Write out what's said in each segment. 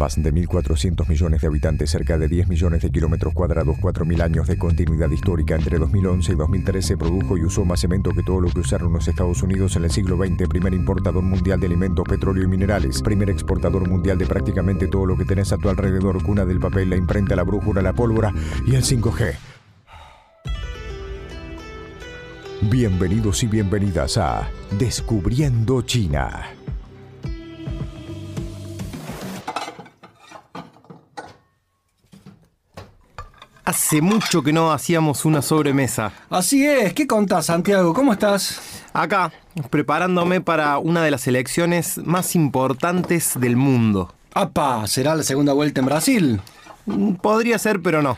Más de 1.400 millones de habitantes, cerca de 10 millones de kilómetros cuadrados, 4.000 años de continuidad histórica. Entre 2011 y 2013 produjo y usó más cemento que todo lo que usaron los Estados Unidos en el siglo XX. Primer importador mundial de alimentos, petróleo y minerales. Primer exportador mundial de prácticamente todo lo que tenés a tu alrededor. Cuna del papel, la imprenta, la brújula, la pólvora y el 5G. Bienvenidos y bienvenidas a Descubriendo China. Hace mucho que no hacíamos una sobremesa. Así es, ¿qué contás, Santiago? ¿Cómo estás? Acá, preparándome para una de las elecciones más importantes del mundo. ¡Apa! ¿Será la segunda vuelta en Brasil? Mm, Podría ser, pero no.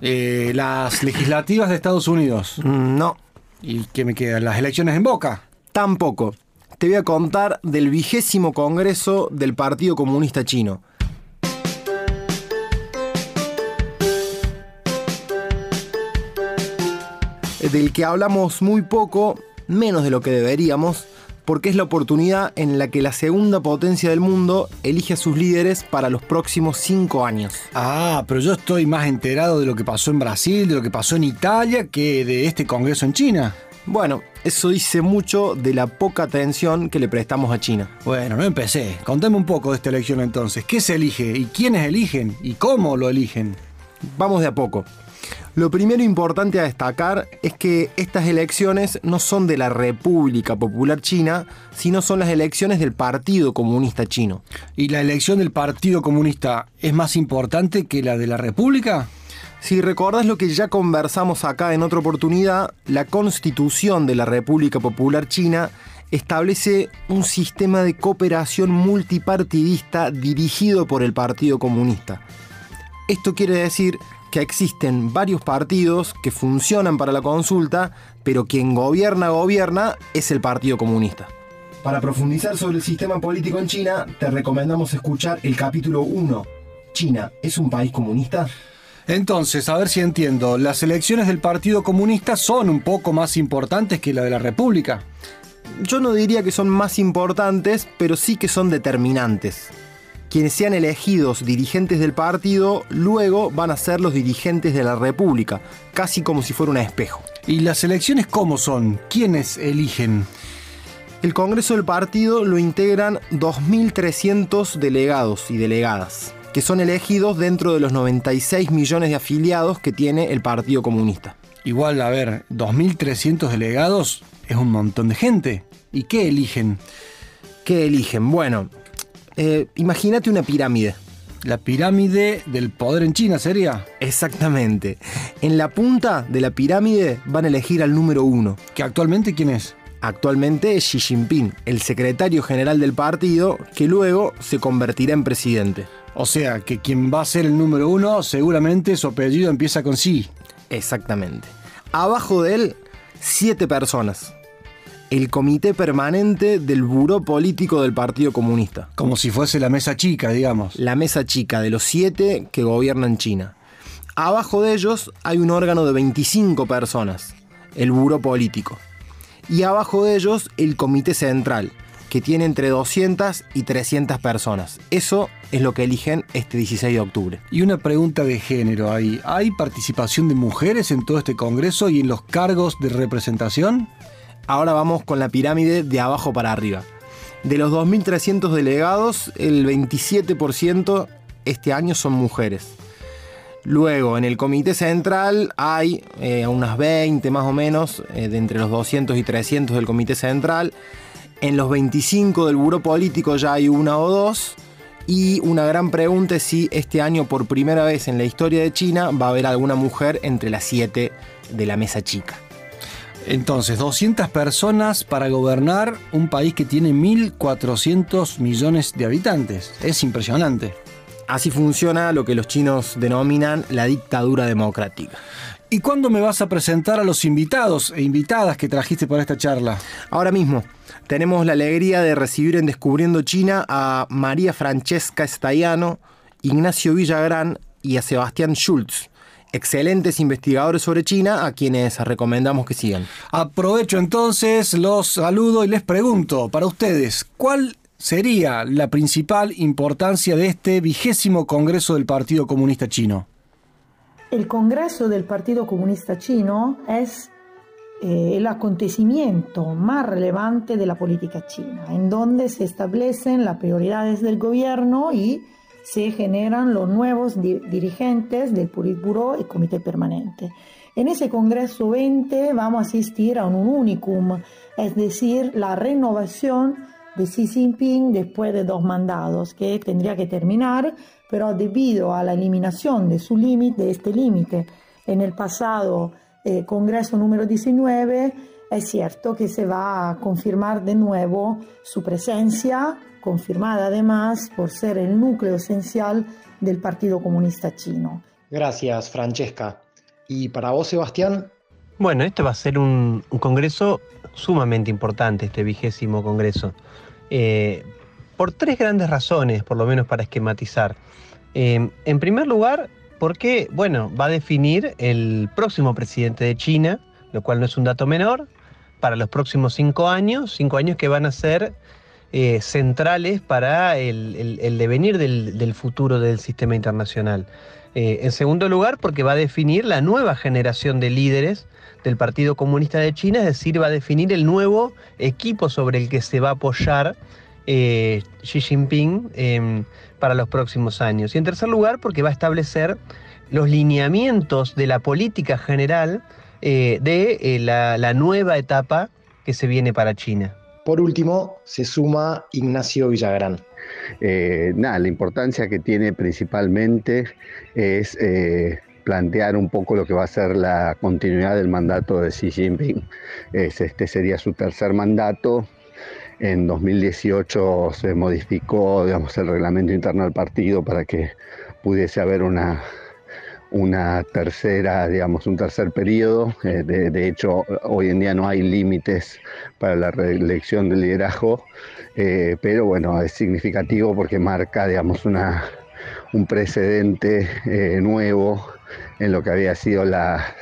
Eh, las legislativas de Estados Unidos. Mm, No, ¿Y qué me quedan? ¿Las elecciones en Boca? tampoco. Te voy a contar del vigésimo congreso del Partido Comunista Chino. Del que hablamos muy poco, menos de lo que deberíamos, porque es la oportunidad en la que la segunda potencia del mundo elige a sus líderes para los próximos cinco años. Ah, pero yo estoy más enterado de lo que pasó en Brasil, de lo que pasó en Italia, que de este congreso en China. Bueno, eso dice mucho de la poca atención que le prestamos a China. Bueno, no empecé. Contame un poco de esta elección entonces. ¿Qué se elige? ¿Y quiénes eligen? ¿Y cómo lo eligen? Vamos de a poco. Lo primero importante a destacar es que estas elecciones no son de la República Popular China, sino son las elecciones del Partido Comunista Chino. ¿Y la elección del Partido Comunista es más importante que la de la República? Si recordás lo que ya conversamos acá en otra oportunidad, la constitución de la República Popular China establece un sistema de cooperación multipartidista dirigido por el Partido Comunista. Esto quiere decir que existen varios partidos que funcionan para la consulta, pero quien gobierna gobierna es el Partido Comunista. Para profundizar sobre el sistema político en China, te recomendamos escuchar el capítulo 1. China es un país comunista. Entonces, a ver si entiendo, las elecciones del Partido Comunista son un poco más importantes que la de la República. Yo no diría que son más importantes, pero sí que son determinantes. Quienes sean elegidos dirigentes del partido luego van a ser los dirigentes de la República, casi como si fuera un espejo. ¿Y las elecciones cómo son? ¿Quiénes eligen? El Congreso del partido lo integran 2.300 delegados y delegadas, que son elegidos dentro de los 96 millones de afiliados que tiene el Partido Comunista. Igual, a ver, 2.300 delegados es un montón de gente. ¿Y qué eligen? ¿Qué eligen? Bueno, eh, imagínate una pirámide. La pirámide del poder en China sería, Exactamente. En la punta de la pirámide van a elegir al número uno. que actualmente quién es. Actualmente es Xi Jinping, el secretario general del partido, que luego se convertirá en presidente. O sea, que quien va a ser el número uno, seguramente su apellido empieza con sí. Exactamente. Abajo de él, siete personas. El comité permanente del Buró Político del Partido Comunista. Como si fuese la mesa chica, digamos. La mesa chica de los siete que gobiernan China. Abajo de ellos hay un órgano de 25 personas, el Buró Político. Y abajo de ellos el Comité Central, que tiene entre 200 y 300 personas. Eso es lo que eligen este 16 de octubre. Y una pregunta de género ahí. ¿Hay participación de mujeres en todo este Congreso y en los cargos de representación? Ahora vamos con la pirámide de abajo para arriba. De los 2.300 delegados, el 27% este año son mujeres. Luego, en el comité central hay eh, unas 20 más o menos, eh, de entre los 200 y 300 del comité central. En los 25 del buró político ya hay una o dos. Y una gran pregunta es si este año, por primera vez en la historia de China, va a haber alguna mujer entre las 7 de la mesa chica. Entonces, 200 personas para gobernar un país que tiene 1.400 millones de habitantes. Es impresionante. Así funciona lo que los chinos denominan la dictadura democrática. ¿Y cuándo me vas a presentar a los invitados e invitadas que trajiste para esta charla? Ahora mismo tenemos la alegría de recibir en Descubriendo China a María Francesca Estaiano, Ignacio Villagrán y a Sebastián Schultz, excelentes investigadores sobre China a quienes recomendamos que sigan. Aprovecho entonces, los saludo y les pregunto, para ustedes, ¿cuál sería la principal importancia de este vigésimo Congreso del Partido Comunista Chino? El Congreso del Partido Comunista Chino es eh, el acontecimiento más relevante de la política china, en donde se establecen las prioridades del gobierno y se generan los nuevos dirigentes del Politburo y Comité Permanente. En ese Congreso 20 vamos a asistir a un unicum, es decir, la renovación de Xi Jinping después de dos mandados que tendría que terminar, pero debido a la eliminación de su límite, este límite en el pasado eh, Congreso número 19, es cierto que se va a confirmar de nuevo su presencia, confirmada además por ser el núcleo esencial del Partido Comunista Chino. Gracias, Francesca. ¿Y para vos, Sebastián? Bueno, este va a ser un, congreso sumamente importante, este vigésimo congreso, eh, por tres grandes razones, por lo menos para esquematizar. Eh, en primer lugar, porque, bueno, va a definir el próximo presidente de China, lo cual no es un dato menor, para los próximos cinco años, cinco años que van a ser eh, centrales para el, devenir del, futuro del sistema internacional. Eh, en segundo lugar, porque va a definir la nueva generación de líderes del Partido Comunista de China, es decir, va a definir el nuevo equipo sobre el que se va a apoyar eh, Xi Jinping em, para los próximos años. Y en tercer lugar, porque va a establecer los lineamientos de la política general de la, nueva etapa que se viene para China. Por último, se suma Ignacio Villagrán. nada, la importancia que tiene principalmente es plantear un poco lo que va a ser la continuidad del mandato de Xi Jinping. este sería su tercer mandato, en 2018 se modificó digamos, el reglamento interno del partido para que pudiese haber una, una tercera, digamos, un tercer periodo. Eh, de, hecho, hoy en día no hay límites para la reelección del liderazgo, eh, pero bueno, es significativo porque marca, digamos, una, un precedente eh, nuevo en lo que había sido la,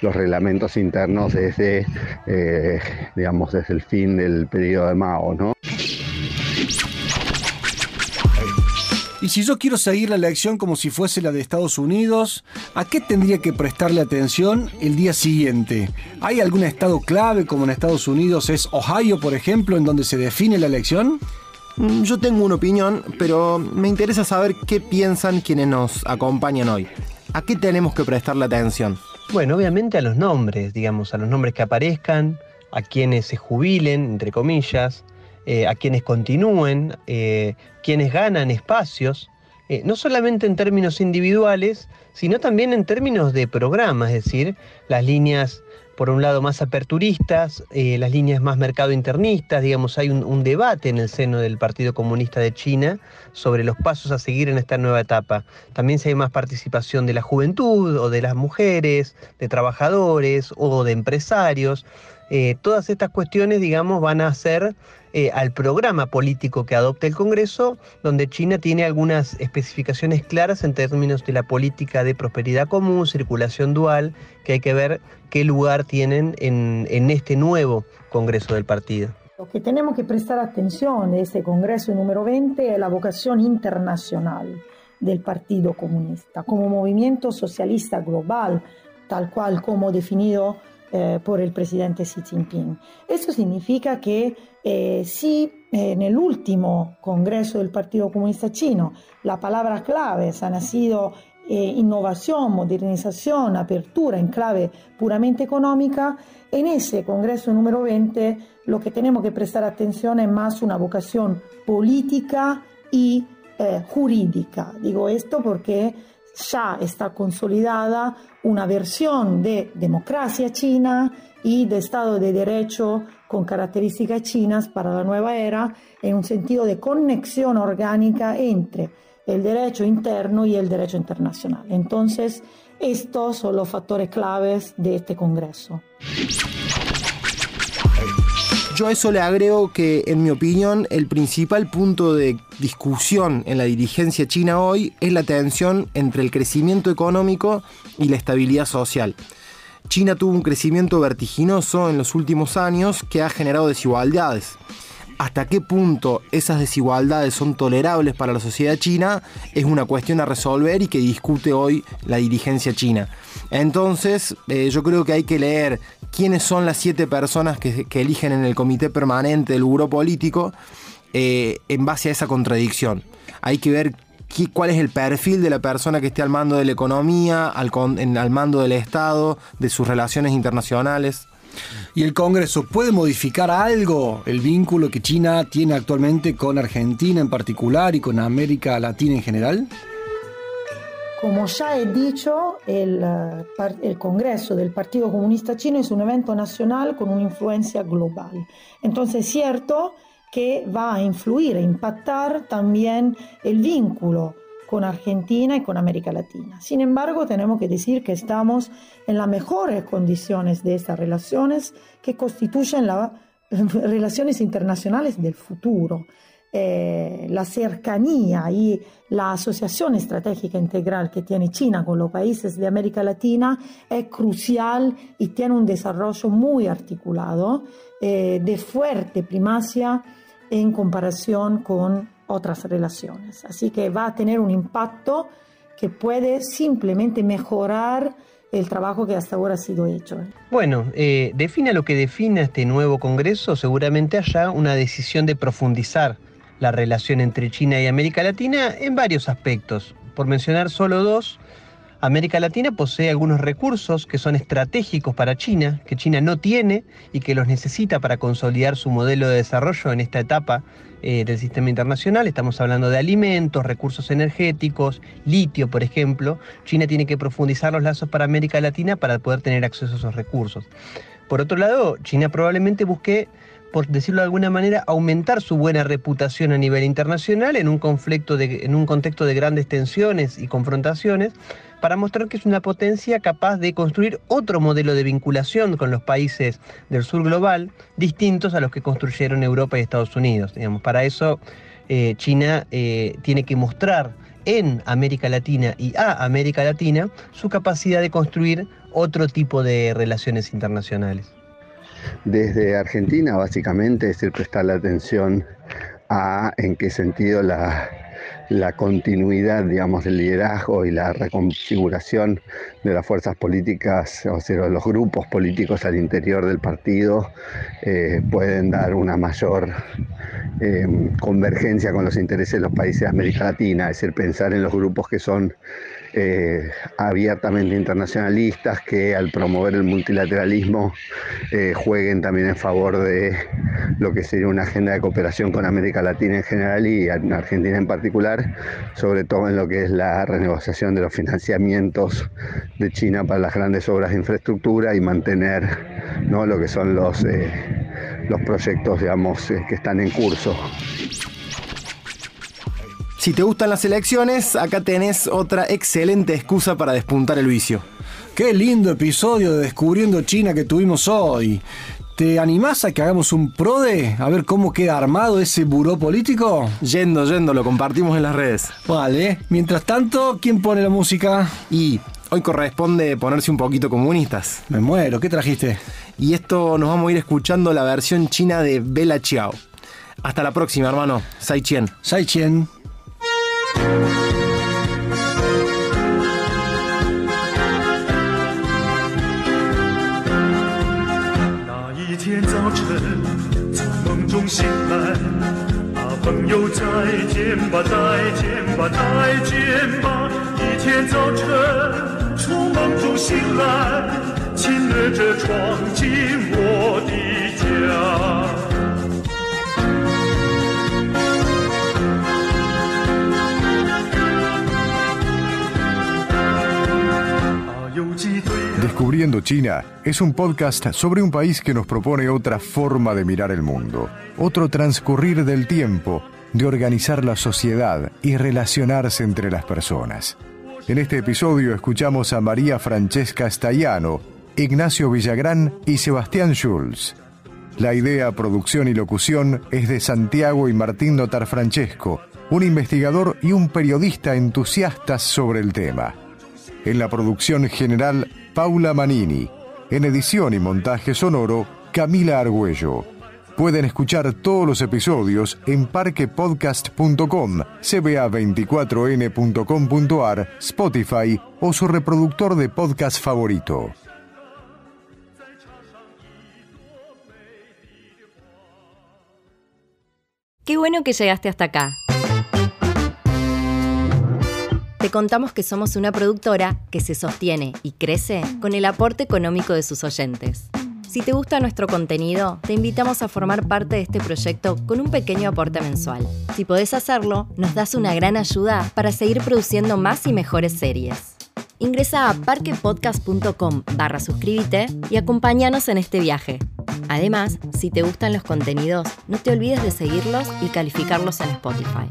los reglamentos internos desde, digamos, desde el fin del periodo de Mao, ¿no? Y si yo quiero seguir la elección como si fuese la de Estados Unidos, ¿a qué tendría que prestarle atención el día siguiente? ¿Hay algún estado clave como en Estados Unidos es Ohio, por ejemplo, en donde se define la elección? Mm, yo tengo una opinión, pero me interesa saber qué piensan quienes nos acompañan hoy. ¿A qué tenemos que prestarle atención? Bueno, obviamente a los nombres, digamos, a los nombres que aparezcan, a quienes se jubilen, entre comillas, eh, a quienes continúen, eh, quienes ganan espacios, eh, no solamente en términos individuales, sino también en términos de programa, es decir, las líneas por un lado más aperturistas, las líneas más mercado internistas, digamos, hay un, debate en el seno del Partido Comunista de China sobre los pasos a seguir en esta nueva etapa. También si hay más participación de la juventud o de las mujeres, de trabajadores o de empresarios. Eh, todas estas cuestiones, digamos, van a ser eh, al programa político que adopte el Congreso, donde China tiene algunas especificaciones claras en términos de la política de prosperidad común, circulación dual, que hay que ver qué lugar tienen en, en este nuevo Congreso del partido. Lo que tenemos que prestar atención de este Congreso número 20 es la vocación internacional del Partido Comunista como movimiento socialista global, tal cual como definido eh, por el presidente Xi Jinping. Esto significa que eh, si en el último Congreso del Partido Comunista Chino la palabra claves han sido eh, innovación, modernización, apertura en clave puramente económica, en ese Congreso número 20 lo que tenemos que prestar atención es más una vocación política y jurídica. Digo esto porque ya está consolidada una versión de democracia china y de Estado de Derecho con características chinas para la nueva era en un sentido de conexión orgánica entre el derecho interno y el derecho internacional. Entonces, estos son los factores claves de este Congreso. Yo a eso le agrego que, en mi opinión, el principal punto de discusión en la dirigencia china hoy es la tensión entre el crecimiento económico y la estabilidad social. China tuvo un crecimiento vertiginoso en los últimos años que ha generado desigualdades. hasta qué punto esas desigualdades son tolerables para la sociedad china es una cuestión a resolver y que discute hoy la dirigencia china. Entonces, eh, yo creo que hay que leer quiénes son las siete personas que, eligen en el comité permanente del buró político eh, en base a esa contradicción. Hay que ver cuál es el perfil de la persona que esté al mando de la economía, al mando del Estado, de sus relaciones internacionales. ¿Y el Congreso puede modificar algo el vínculo que China tiene actualmente con Argentina en particular y con América Latina en general? Como ya he dicho, el, eh, el, Congreso del Partido Comunista Chino es un evento nacional con una influencia global. Entonces es cierto que va a influir, a impactar también el vínculo con Argentina y con América Latina. Sin embargo, tenemos que decir que estamos en las mejores condiciones de estas relaciones que constituyen las relaciones internacionales del futuro. Eh, la cercanía y la asociación estratégica integral que tiene China con los países de América Latina es crucial y tiene un desarrollo muy articulado, eh, de fuerte primacia en comparación con otras relaciones. Así que va a tener un impacto que puede simplemente mejorar el trabajo que hasta ahora ha sido hecho. Bueno, eh, defina lo que define este nuevo Congreso, seguramente haya una decisión de profundizar la relación entre China y América Latina en varios aspectos. Por mencionar solo dos, América Latina posee algunos recursos que son estratégicos para China, que China no tiene y que los necesita para consolidar su modelo de desarrollo en esta etapa eh, del sistema internacional. Estamos hablando de alimentos, recursos energéticos, litio, por ejemplo. China tiene que profundizar los lazos para América Latina para poder tener acceso a esos recursos. Por otro lado, China probablemente busque por decirlo de alguna manera, aumentar su buena reputación a nivel internacional en un, conflicto en un contexto de grandes tensiones y confrontaciones, para mostrar que es una potencia capaz de construir otro modelo de vinculación con los países del sur global, distintos a los que construyeron Europa y Estados Unidos. Digamos. Para eso, eh, China eh, tiene que mostrar en América Latina y a América Latina su capacidad de construir otro tipo de relaciones internacionales. Desde Argentina, básicamente, es el prestar la atención a en qué sentido la, la continuidad, digamos, del liderazgo y la reconfiguración de las fuerzas políticas, o sea, los grupos políticos al interior del partido, eh, pueden dar una mayor eh, convergencia con los intereses de los países de América Latina, es decir, pensar en los grupos que son eh, abiertamente internacionalistas que al promover el multilateralismo eh, jueguen también en favor de lo que sería una agenda de cooperación con América Latina en general y en Argentina en particular, sobre todo en lo que es la renegociación de los financiamientos de China para las grandes obras de infraestructura y mantener ¿no? lo que son los, eh, los proyectos digamos, que están en curso. Si te gustan las elecciones, acá tenés otra excelente excusa para despuntar el vicio. Qué lindo episodio de Descubriendo China que tuvimos hoy. ¿Te animás a que hagamos un PRODE? A ver cómo queda armado ese buró político. Yendo, yendo, lo compartimos en las redes. Vale. Mientras tanto, ¿quién pone la música? Y hoy corresponde ponerse un poquito comunistas. Me muero, ¿qué trajiste? Y esto nos vamos a ir escuchando la versión china de Bella Chiao. Hasta la próxima, hermano. Sai Chien. Sai Chien. 那一天早晨，从梦中醒来，啊，朋友再见吧，再见吧，再见吧。一天早晨，从梦中醒来，亲热着闯进我的家。Descubriendo China es un podcast sobre un país que nos propone otra forma de mirar el mundo, otro transcurrir del tiempo, de organizar la sociedad y relacionarse entre las personas. En este episodio escuchamos a María Francesca Staiano, Ignacio Villagrán y Sebastián Schulz. La idea, producción y locución es de Santiago y Martín Notar Francesco, un investigador y un periodista entusiastas sobre el tema. En la producción general, Paula Manini. En edición y montaje sonoro, Camila Argüello. Pueden escuchar todos los episodios en parquepodcast.com, cba24n.com.ar, Spotify o su reproductor de podcast favorito. Qué bueno que llegaste hasta acá. Te contamos que somos una productora que se sostiene y crece con el aporte económico de sus oyentes. Si te gusta nuestro contenido, te invitamos a formar parte de este proyecto con un pequeño aporte mensual. Si podés hacerlo, nos das una gran ayuda para seguir produciendo más y mejores series. Ingresa a parquepodcast.com barra suscríbete y acompáñanos en este viaje. Además, si te gustan los contenidos, no te olvides de seguirlos y calificarlos en Spotify.